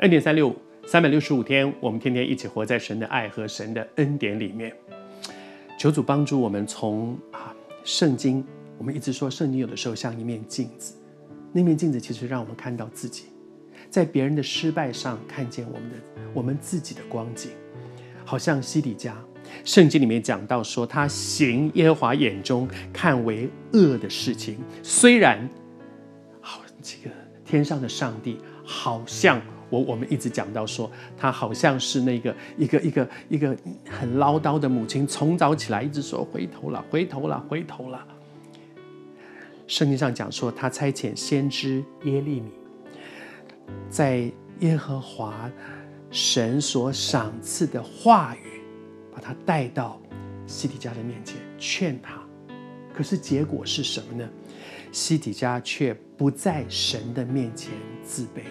恩典三六五，三百六十五天，我们天天一起活在神的爱和神的恩典里面。求主帮助我们从啊圣经，我们一直说圣经有的时候像一面镜子，那面镜子其实让我们看到自己，在别人的失败上看见我们的我们自己的光景，好像西底家，圣经里面讲到说他行耶和华眼中看为恶的事情，虽然好这个天上的上帝好像。我我们一直讲到说，他好像是那个一个一个一个很唠叨的母亲，从早起来一直说回头了，回头了，回头了。圣经上讲说，他差遣先知耶利米，在耶和华神所赏赐的话语，把他带到西底家的面前劝他。可是结果是什么呢？西底家却不在神的面前自卑。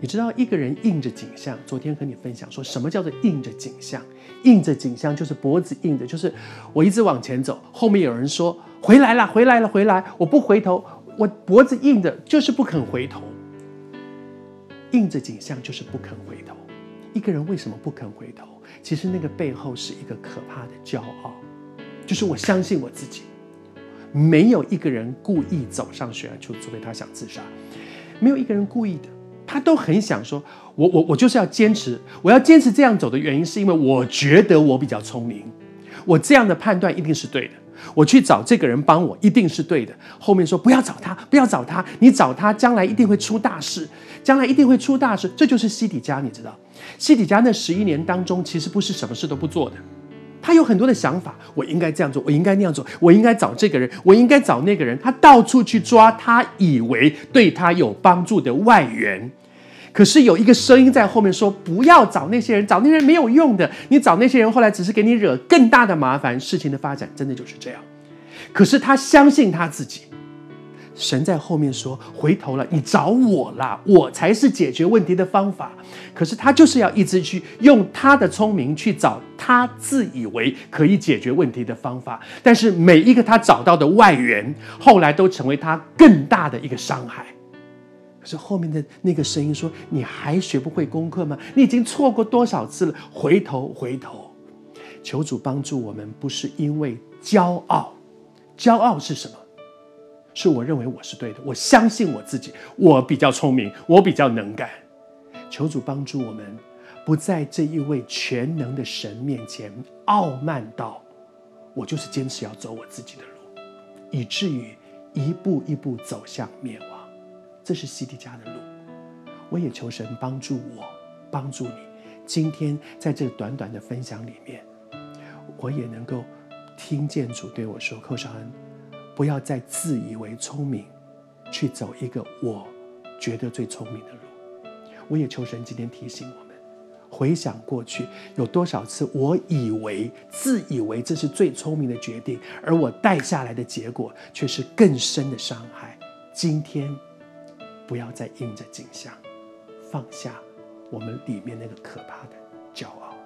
你知道一个人硬着颈项，昨天和你分享说什么叫做硬着颈项？硬着颈项就是脖子硬的，就是我一直往前走，后面有人说回来了，回来了，回来，我不回头，我脖子硬的，就是不肯回头。硬着颈项就是不肯回头。一个人为什么不肯回头？其实那个背后是一个可怕的骄傲，就是我相信我自己。没有一个人故意走上悬崖，除除非他想自杀，没有一个人故意的。他都很想说，我我我就是要坚持，我要坚持这样走的原因，是因为我觉得我比较聪明，我这样的判断一定是对的，我去找这个人帮我一定是对的。后面说不要找他，不要找他，你找他将来一定会出大事，将来一定会出大事。这就是西底家，你知道，西底家那十一年当中，其实不是什么事都不做的。他有很多的想法，我应该这样做，我应该那样做，我应该找这个人，我应该找那个人。他到处去抓他以为对他有帮助的外援，可是有一个声音在后面说：“不要找那些人，找那些人没有用的。你找那些人，后来只是给你惹更大的麻烦。事情的发展真的就是这样。”可是他相信他自己。神在后面说：“回头了，你找我啦，我才是解决问题的方法。”可是他就是要一直去用他的聪明去找他自以为可以解决问题的方法，但是每一个他找到的外援，后来都成为他更大的一个伤害。可是后面的那个声音说：“你还学不会功课吗？你已经错过多少次了？回头，回头！求主帮助我们，不是因为骄傲，骄傲是什么？”是我认为我是对的，我相信我自己，我比较聪明，我比较能干。求主帮助我们，不在这一位全能的神面前傲慢到我就是坚持要走我自己的路，以至于一步一步走向灭亡。这是西底家的路。我也求神帮助我，帮助你。今天在这短短的分享里面，我也能够听见主对我说：“寇绍恩。”不要再自以为聪明，去走一个我觉得最聪明的路。我也求神今天提醒我们，回想过去有多少次，我以为自以为这是最聪明的决定，而我带下来的结果却是更深的伤害。今天不要再硬着颈项，放下我们里面那个可怕的骄傲。